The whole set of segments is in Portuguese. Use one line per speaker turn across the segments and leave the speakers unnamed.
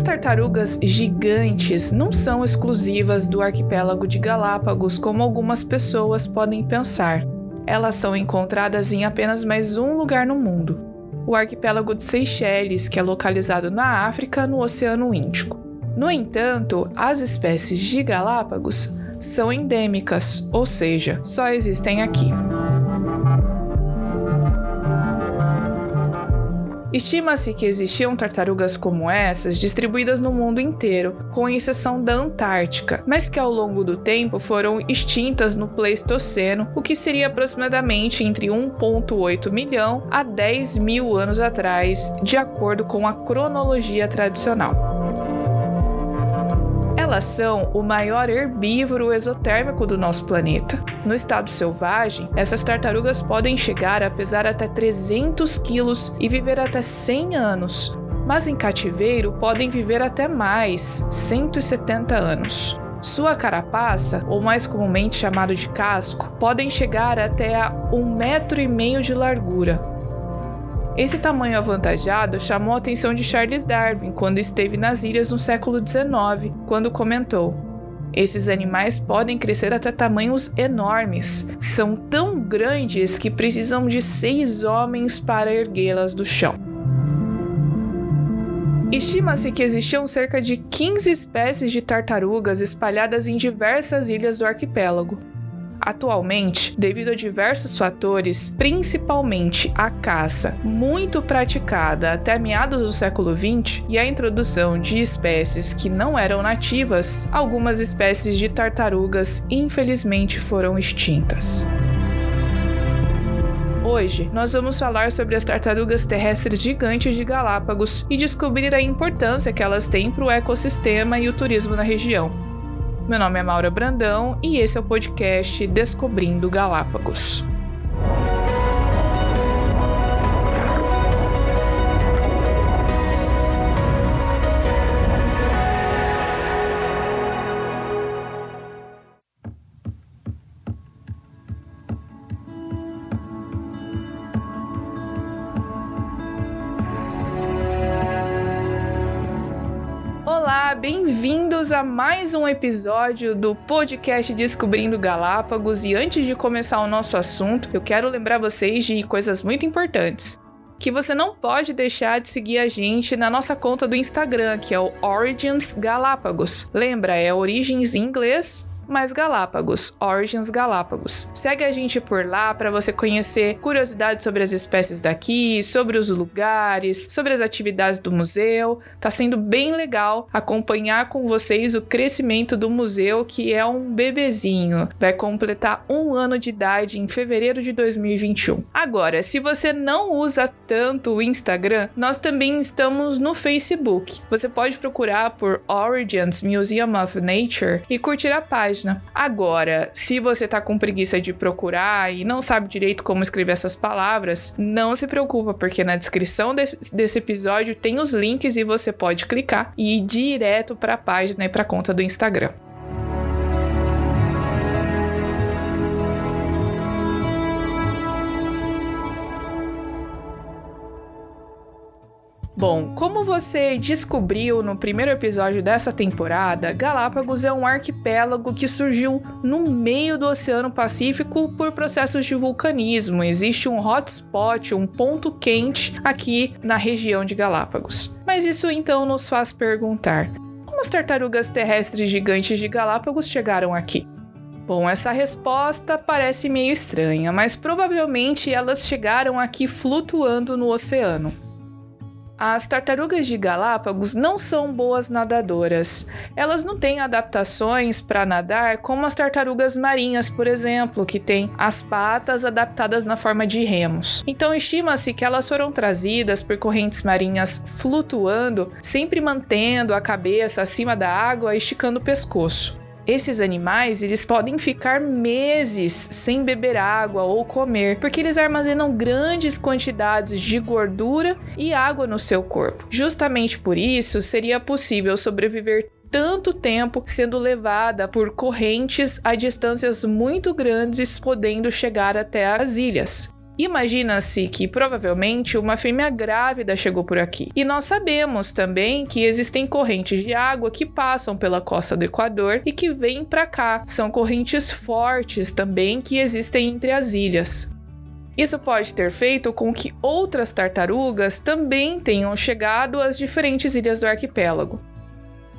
As tartarugas gigantes não são exclusivas do arquipélago de Galápagos como algumas pessoas podem pensar. Elas são encontradas em apenas mais um lugar no mundo, o arquipélago de Seychelles, que é localizado na África, no Oceano Índico. No entanto, as espécies de Galápagos são endêmicas, ou seja, só existem aqui. Estima-se que existiam tartarugas como essas distribuídas no mundo inteiro, com exceção da Antártica, mas que ao longo do tempo foram extintas no Pleistoceno, o que seria aproximadamente entre 1,8 milhão a 10 mil anos atrás, de acordo com a cronologia tradicional. Elas são o maior herbívoro exotérmico do nosso planeta. No estado selvagem, essas tartarugas podem chegar a pesar até 300 quilos e viver até 100 anos, mas em cativeiro podem viver até mais, 170 anos. Sua carapaça, ou mais comumente chamado de casco, podem chegar até a um metro e meio de largura, esse tamanho avantajado chamou a atenção de Charles Darwin quando esteve nas ilhas no século XIX, quando comentou: esses animais podem crescer até tamanhos enormes. São tão grandes que precisam de seis homens para erguê-las do chão. Estima-se que existiam cerca de 15 espécies de tartarugas espalhadas em diversas ilhas do arquipélago. Atualmente, devido a diversos fatores, principalmente a caça, muito praticada até meados do século XX, e a introdução de espécies que não eram nativas, algumas espécies de tartarugas infelizmente foram extintas. Hoje, nós vamos falar sobre as tartarugas terrestres gigantes de Galápagos e descobrir a importância que elas têm para o ecossistema e o turismo na região. Meu nome é Maura Brandão e esse é o podcast Descobrindo Galápagos. A mais um episódio do podcast Descobrindo Galápagos. E antes de começar o nosso assunto, eu quero lembrar vocês de coisas muito importantes. Que você não pode deixar de seguir a gente na nossa conta do Instagram, que é o Origins Galápagos. Lembra, é Origens em inglês mais Galápagos, Origins Galápagos. Segue a gente por lá para você conhecer curiosidades sobre as espécies daqui, sobre os lugares, sobre as atividades do museu. Tá sendo bem legal acompanhar com vocês o crescimento do museu, que é um bebezinho. Vai completar um ano de idade em fevereiro de 2021. Agora, se você não usa tanto o Instagram, nós também estamos no Facebook. Você pode procurar por Origins Museum of Nature e curtir a página página. Agora, se você tá com preguiça de procurar e não sabe direito como escrever essas palavras, não se preocupa, porque na descrição de desse episódio tem os links e você pode clicar e ir direto para a página e para a conta do Instagram. Bom, como você descobriu no primeiro episódio dessa temporada, Galápagos é um arquipélago que surgiu no meio do Oceano Pacífico por processos de vulcanismo. Existe um hotspot, um ponto quente aqui na região de Galápagos. Mas isso então nos faz perguntar: como as tartarugas terrestres gigantes de Galápagos chegaram aqui? Bom, essa resposta parece meio estranha, mas provavelmente elas chegaram aqui flutuando no oceano. As tartarugas de Galápagos não são boas nadadoras. Elas não têm adaptações para nadar como as tartarugas marinhas, por exemplo, que têm as patas adaptadas na forma de remos. Então estima-se que elas foram trazidas por correntes marinhas flutuando, sempre mantendo a cabeça acima da água, esticando o pescoço. Esses animais, eles podem ficar meses sem beber água ou comer, porque eles armazenam grandes quantidades de gordura e água no seu corpo. Justamente por isso, seria possível sobreviver tanto tempo sendo levada por correntes a distâncias muito grandes, podendo chegar até as ilhas. Imagina-se que provavelmente uma fêmea grávida chegou por aqui. E nós sabemos também que existem correntes de água que passam pela costa do Equador e que vêm para cá. São correntes fortes também que existem entre as ilhas. Isso pode ter feito com que outras tartarugas também tenham chegado às diferentes ilhas do arquipélago.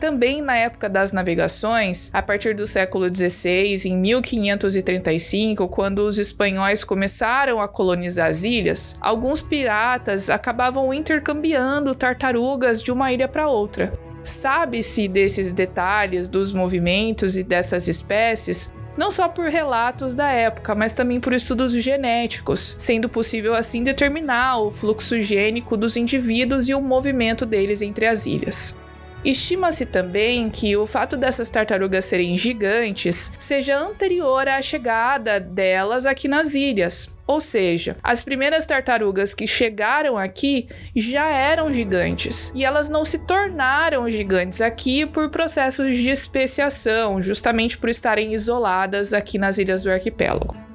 Também na época das navegações, a partir do século XVI, em 1535, quando os espanhóis começaram a colonizar as ilhas, alguns piratas acabavam intercambiando tartarugas de uma ilha para outra. Sabe-se desses detalhes dos movimentos e dessas espécies não só por relatos da época, mas também por estudos genéticos, sendo possível assim determinar o fluxo gênico dos indivíduos e o movimento deles entre as ilhas. Estima-se também que o fato dessas tartarugas serem gigantes seja anterior à chegada delas aqui nas ilhas. Ou seja, as primeiras tartarugas que chegaram aqui já eram gigantes e elas não se tornaram gigantes aqui por processos de especiação, justamente por estarem isoladas aqui nas ilhas do arquipélago.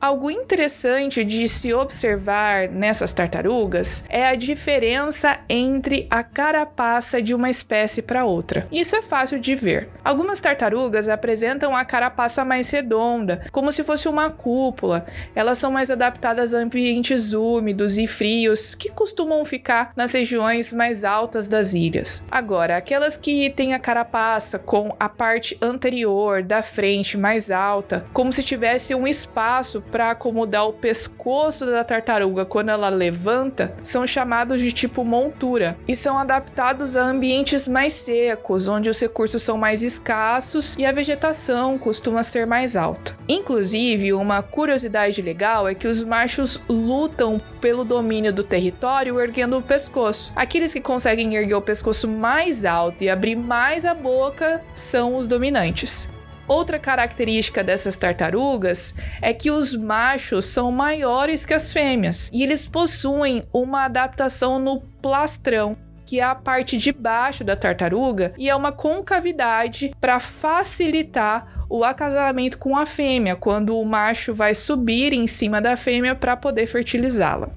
Algo interessante de se observar nessas tartarugas é a diferença entre a carapaça de uma espécie para outra. Isso é fácil de ver. Algumas tartarugas apresentam a carapaça mais redonda, como se fosse uma cúpula. Elas são mais adaptadas a ambientes úmidos e frios que costumam ficar nas regiões mais altas das ilhas. Agora, aquelas que têm a carapaça com a parte anterior da frente mais alta, como se tivesse um espaço para acomodar o pescoço da tartaruga quando ela levanta são chamados de tipo montura e são adaptados a ambientes mais secos, onde os recursos são mais escassos e a vegetação costuma ser mais alta. Inclusive, uma curiosidade legal é que os machos lutam pelo domínio do território erguendo o pescoço. Aqueles que conseguem erguer o pescoço mais alto e abrir mais a boca são os dominantes. Outra característica dessas tartarugas é que os machos são maiores que as fêmeas e eles possuem uma adaptação no plastrão, que é a parte de baixo da tartaruga e é uma concavidade para facilitar o acasalamento com a fêmea, quando o macho vai subir em cima da fêmea para poder fertilizá-la.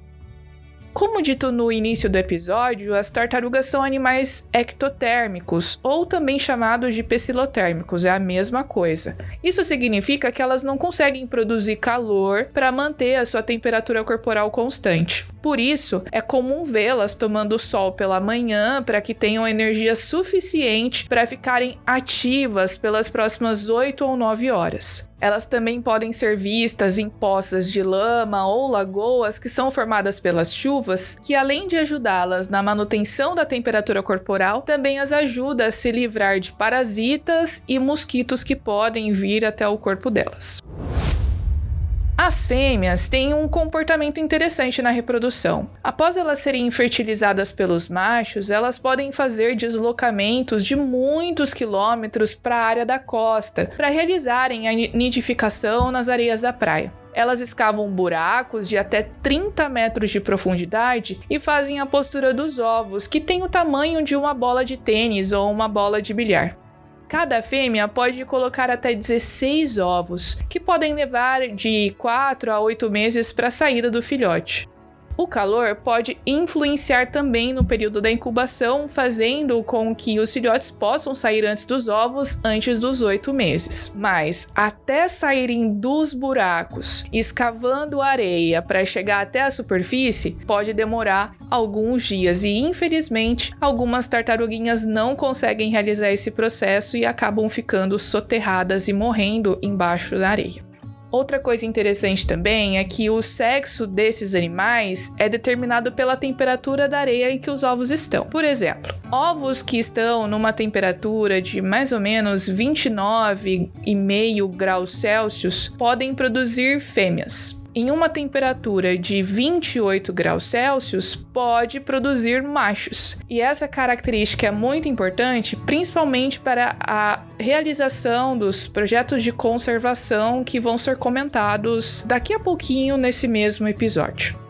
Como dito no início do episódio, as tartarugas são animais ectotérmicos, ou também chamados de pecilotérmicos, é a mesma coisa. Isso significa que elas não conseguem produzir calor para manter a sua temperatura corporal constante. Por isso, é comum vê-las tomando sol pela manhã para que tenham energia suficiente para ficarem ativas pelas próximas 8 ou 9 horas. Elas também podem ser vistas em poças de lama ou lagoas que são formadas pelas chuvas, que além de ajudá-las na manutenção da temperatura corporal, também as ajuda a se livrar de parasitas e mosquitos que podem vir até o corpo delas. As fêmeas têm um comportamento interessante na reprodução. Após elas serem fertilizadas pelos machos, elas podem fazer deslocamentos de muitos quilômetros para a área da costa para realizarem a nidificação nas areias da praia. Elas escavam buracos de até 30 metros de profundidade e fazem a postura dos ovos, que tem o tamanho de uma bola de tênis ou uma bola de bilhar. Cada fêmea pode colocar até 16 ovos, que podem levar de 4 a 8 meses para a saída do filhote. O calor pode influenciar também no período da incubação, fazendo com que os filhotes possam sair antes dos ovos, antes dos oito meses. Mas até saírem dos buracos, escavando areia para chegar até a superfície, pode demorar alguns dias e infelizmente algumas tartaruguinhas não conseguem realizar esse processo e acabam ficando soterradas e morrendo embaixo da areia. Outra coisa interessante também é que o sexo desses animais é determinado pela temperatura da areia em que os ovos estão. Por exemplo, ovos que estão numa temperatura de mais ou menos 29,5 graus Celsius podem produzir fêmeas em uma temperatura de 28 graus Celsius pode produzir machos. E essa característica é muito importante, principalmente para a realização dos projetos de conservação que vão ser comentados daqui a pouquinho nesse mesmo episódio.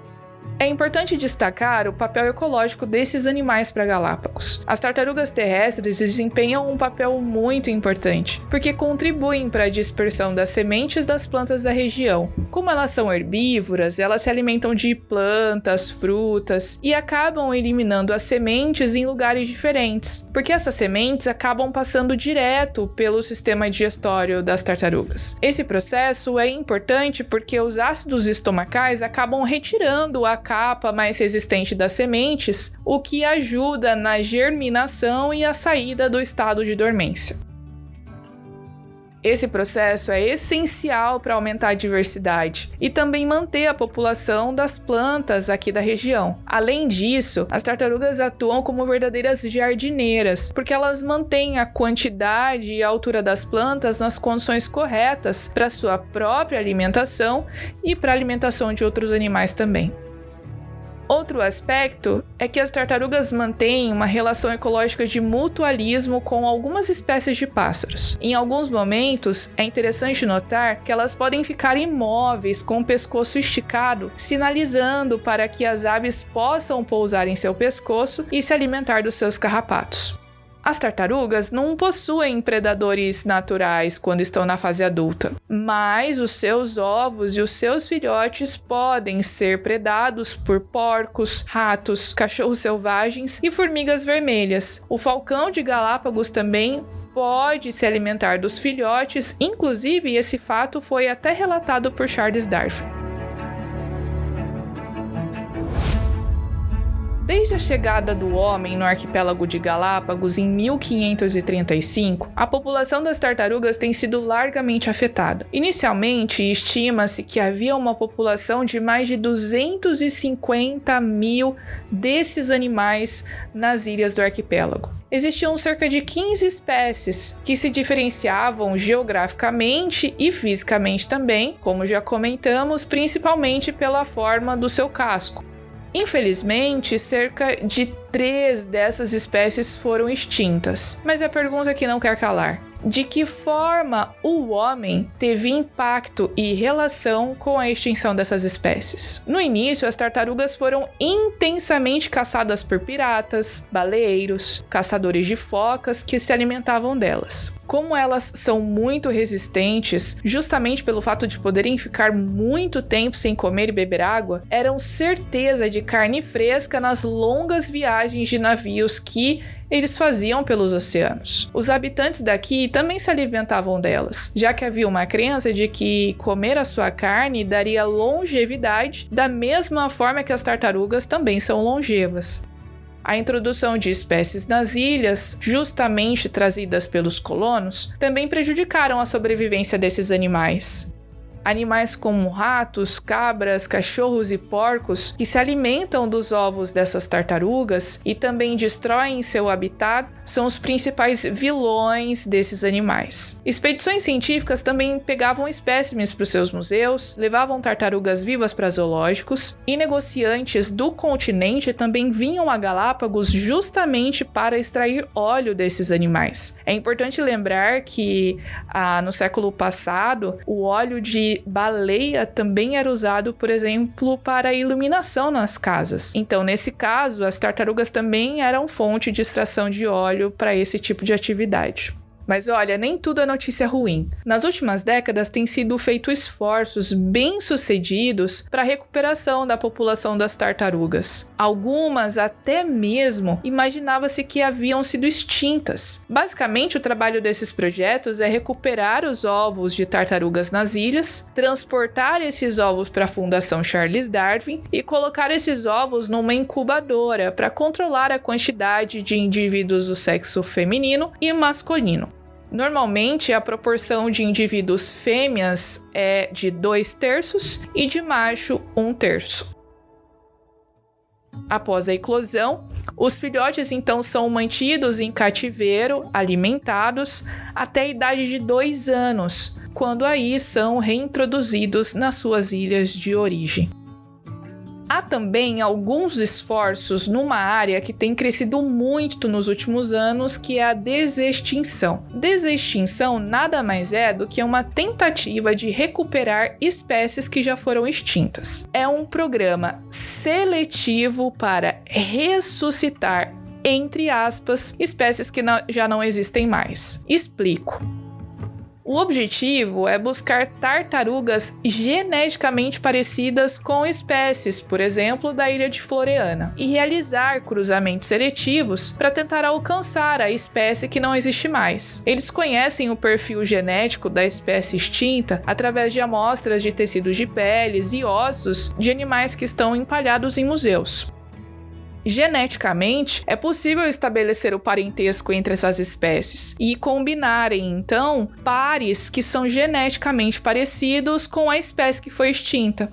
É importante destacar o papel ecológico desses animais para Galápagos. As tartarugas terrestres desempenham um papel muito importante, porque contribuem para a dispersão das sementes das plantas da região. Como elas são herbívoras, elas se alimentam de plantas, frutas e acabam eliminando as sementes em lugares diferentes, porque essas sementes acabam passando direto pelo sistema digestório das tartarugas. Esse processo é importante porque os ácidos estomacais acabam retirando a capa mais resistente das sementes, o que ajuda na germinação e a saída do estado de dormência. Esse processo é essencial para aumentar a diversidade e também manter a população das plantas aqui da região. Além disso, as tartarugas atuam como verdadeiras jardineiras, porque elas mantêm a quantidade e a altura das plantas nas condições corretas para sua própria alimentação e para a alimentação de outros animais também. Outro aspecto é que as tartarugas mantêm uma relação ecológica de mutualismo com algumas espécies de pássaros. Em alguns momentos, é interessante notar que elas podem ficar imóveis com o pescoço esticado, sinalizando para que as aves possam pousar em seu pescoço e se alimentar dos seus carrapatos. As tartarugas não possuem predadores naturais quando estão na fase adulta, mas os seus ovos e os seus filhotes podem ser predados por porcos, ratos, cachorros selvagens e formigas vermelhas. O falcão de Galápagos também pode se alimentar dos filhotes, inclusive esse fato foi até relatado por Charles Darwin. Desde a chegada do homem no arquipélago de Galápagos em 1535, a população das tartarugas tem sido largamente afetada. Inicialmente, estima-se que havia uma população de mais de 250 mil desses animais nas ilhas do arquipélago existiam cerca de 15 espécies que se diferenciavam geograficamente e fisicamente também, como já comentamos, principalmente pela forma do seu casco. Infelizmente, cerca de três dessas espécies foram extintas. Mas a pergunta que não quer calar: de que forma o homem teve impacto e relação com a extinção dessas espécies. No início, as tartarugas foram intensamente caçadas por piratas, baleeiros, caçadores de focas que se alimentavam delas. Como elas são muito resistentes, justamente pelo fato de poderem ficar muito tempo sem comer e beber água, eram certeza de carne fresca nas longas viagens de navios que eles faziam pelos oceanos. Os habitantes daqui também se alimentavam delas, já que havia uma crença de que comer a sua carne daria longevidade, da mesma forma que as tartarugas também são longevas. A introdução de espécies nas ilhas, justamente trazidas pelos colonos, também prejudicaram a sobrevivência desses animais. Animais como ratos, cabras, cachorros e porcos que se alimentam dos ovos dessas tartarugas e também destroem seu habitat são os principais vilões desses animais. Expedições científicas também pegavam espécimes para os seus museus, levavam tartarugas vivas para zoológicos e negociantes do continente também vinham a Galápagos justamente para extrair óleo desses animais. É importante lembrar que ah, no século passado o óleo de baleia também era usado, por exemplo, para iluminação nas casas. Então, nesse caso, as tartarugas também eram fonte de extração de óleo para esse tipo de atividade. Mas olha, nem tudo é notícia ruim. Nas últimas décadas têm sido feitos esforços bem-sucedidos para a recuperação da população das tartarugas. Algumas até mesmo imaginava-se que haviam sido extintas. Basicamente, o trabalho desses projetos é recuperar os ovos de tartarugas nas ilhas, transportar esses ovos para a Fundação Charles Darwin e colocar esses ovos numa incubadora para controlar a quantidade de indivíduos do sexo feminino e masculino. Normalmente, a proporção de indivíduos fêmeas é de dois terços e de macho, um terço. Após a eclosão, os filhotes então são mantidos em cativeiro, alimentados, até a idade de dois anos, quando aí são reintroduzidos nas suas ilhas de origem. Há também alguns esforços numa área que tem crescido muito nos últimos anos, que é a desextinção. Desextinção nada mais é do que uma tentativa de recuperar espécies que já foram extintas. É um programa seletivo para ressuscitar entre aspas, espécies que não, já não existem mais. Explico. O objetivo é buscar tartarugas geneticamente parecidas com espécies, por exemplo, da ilha de Floreana, e realizar cruzamentos seletivos para tentar alcançar a espécie que não existe mais. Eles conhecem o perfil genético da espécie extinta através de amostras de tecidos de peles e ossos de animais que estão empalhados em museus. Geneticamente, é possível estabelecer o parentesco entre essas espécies e combinarem, então, pares que são geneticamente parecidos com a espécie que foi extinta.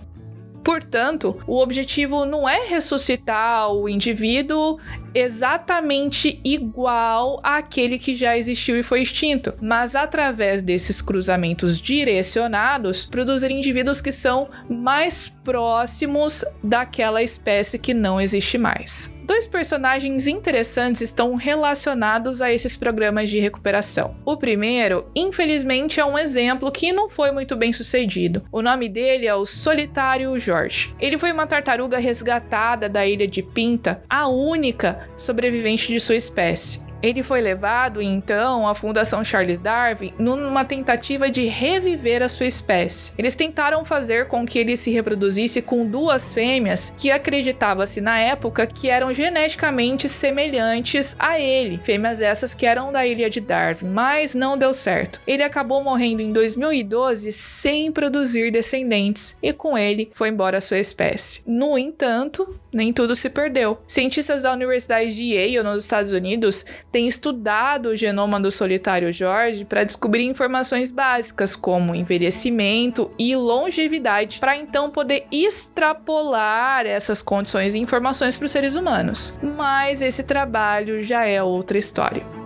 Portanto, o objetivo não é ressuscitar o indivíduo exatamente igual àquele que já existiu e foi extinto, mas através desses cruzamentos direcionados, produzir indivíduos que são mais próximos daquela espécie que não existe mais. Dois personagens interessantes estão relacionados a esses programas de recuperação. O primeiro, infelizmente, é um exemplo que não foi muito bem sucedido. O nome dele é o Solitário Jorge. Ele foi uma tartaruga resgatada da ilha de Pinta, a única sobrevivente de sua espécie. Ele foi levado então à Fundação Charles Darwin numa tentativa de reviver a sua espécie. Eles tentaram fazer com que ele se reproduzisse com duas fêmeas que acreditava-se na época que eram geneticamente semelhantes a ele, fêmeas essas que eram da ilha de Darwin, mas não deu certo. Ele acabou morrendo em 2012 sem produzir descendentes e com ele foi embora a sua espécie. No entanto, nem tudo se perdeu. Cientistas da Universidade de Yale, nos Estados Unidos, têm estudado o genoma do solitário George para descobrir informações básicas como envelhecimento e longevidade, para então poder extrapolar essas condições e informações para os seres humanos. Mas esse trabalho já é outra história.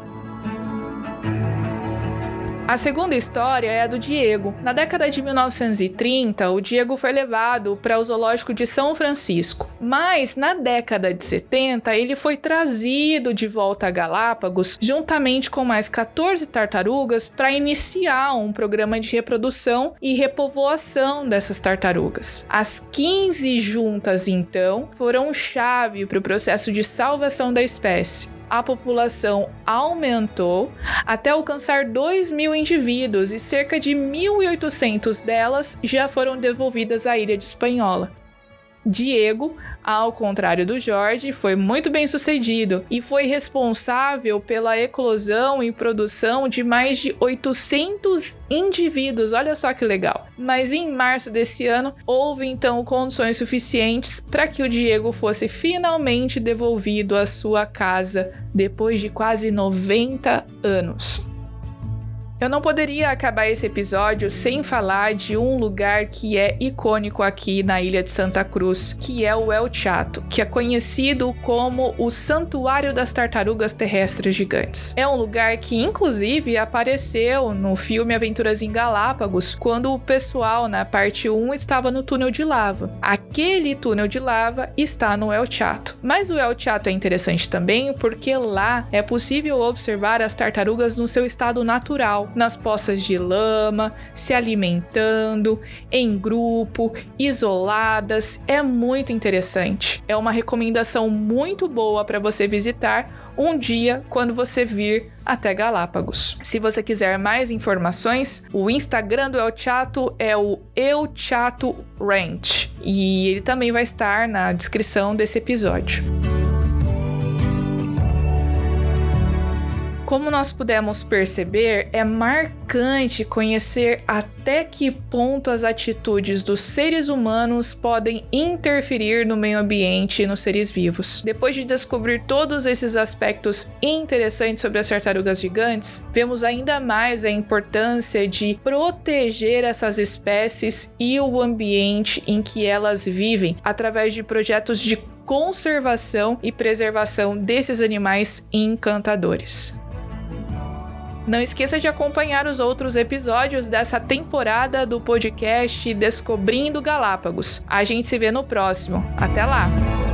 A segunda história é a do Diego. Na década de 1930, o Diego foi levado para o zoológico de São Francisco, mas na década de 70 ele foi trazido de volta a Galápagos juntamente com mais 14 tartarugas para iniciar um programa de reprodução e repovoação dessas tartarugas. As 15 juntas, então, foram chave para o processo de salvação da espécie a população aumentou até alcançar 2 mil indivíduos e cerca de 1.800 delas já foram devolvidas à ilha de Espanhola. Diego, ao contrário do Jorge, foi muito bem sucedido e foi responsável pela eclosão e produção de mais de 800 indivíduos. Olha só que legal. Mas em março desse ano, houve então condições suficientes para que o Diego fosse finalmente devolvido à sua casa depois de quase 90 anos. Eu não poderia acabar esse episódio sem falar de um lugar que é icônico aqui na ilha de Santa Cruz, que é o El Chato, que é conhecido como o Santuário das Tartarugas Terrestres Gigantes. É um lugar que, inclusive, apareceu no filme Aventuras em Galápagos, quando o pessoal na parte 1 estava no túnel de lava. Aquele túnel de lava está no El Chato. Mas o El Chato é interessante também porque lá é possível observar as tartarugas no seu estado natural nas poças de lama, se alimentando, em grupo, isoladas. É muito interessante. É uma recomendação muito boa para você visitar um dia quando você vir até Galápagos. Se você quiser mais informações, o Instagram do El Chato é o El Chato Ranch e ele também vai estar na descrição desse episódio. Como nós pudemos perceber, é marcante conhecer até que ponto as atitudes dos seres humanos podem interferir no meio ambiente e nos seres vivos. Depois de descobrir todos esses aspectos interessantes sobre as tartarugas gigantes, vemos ainda mais a importância de proteger essas espécies e o ambiente em que elas vivem através de projetos de conservação e preservação desses animais encantadores. Não esqueça de acompanhar os outros episódios dessa temporada do podcast Descobrindo Galápagos. A gente se vê no próximo. Até lá!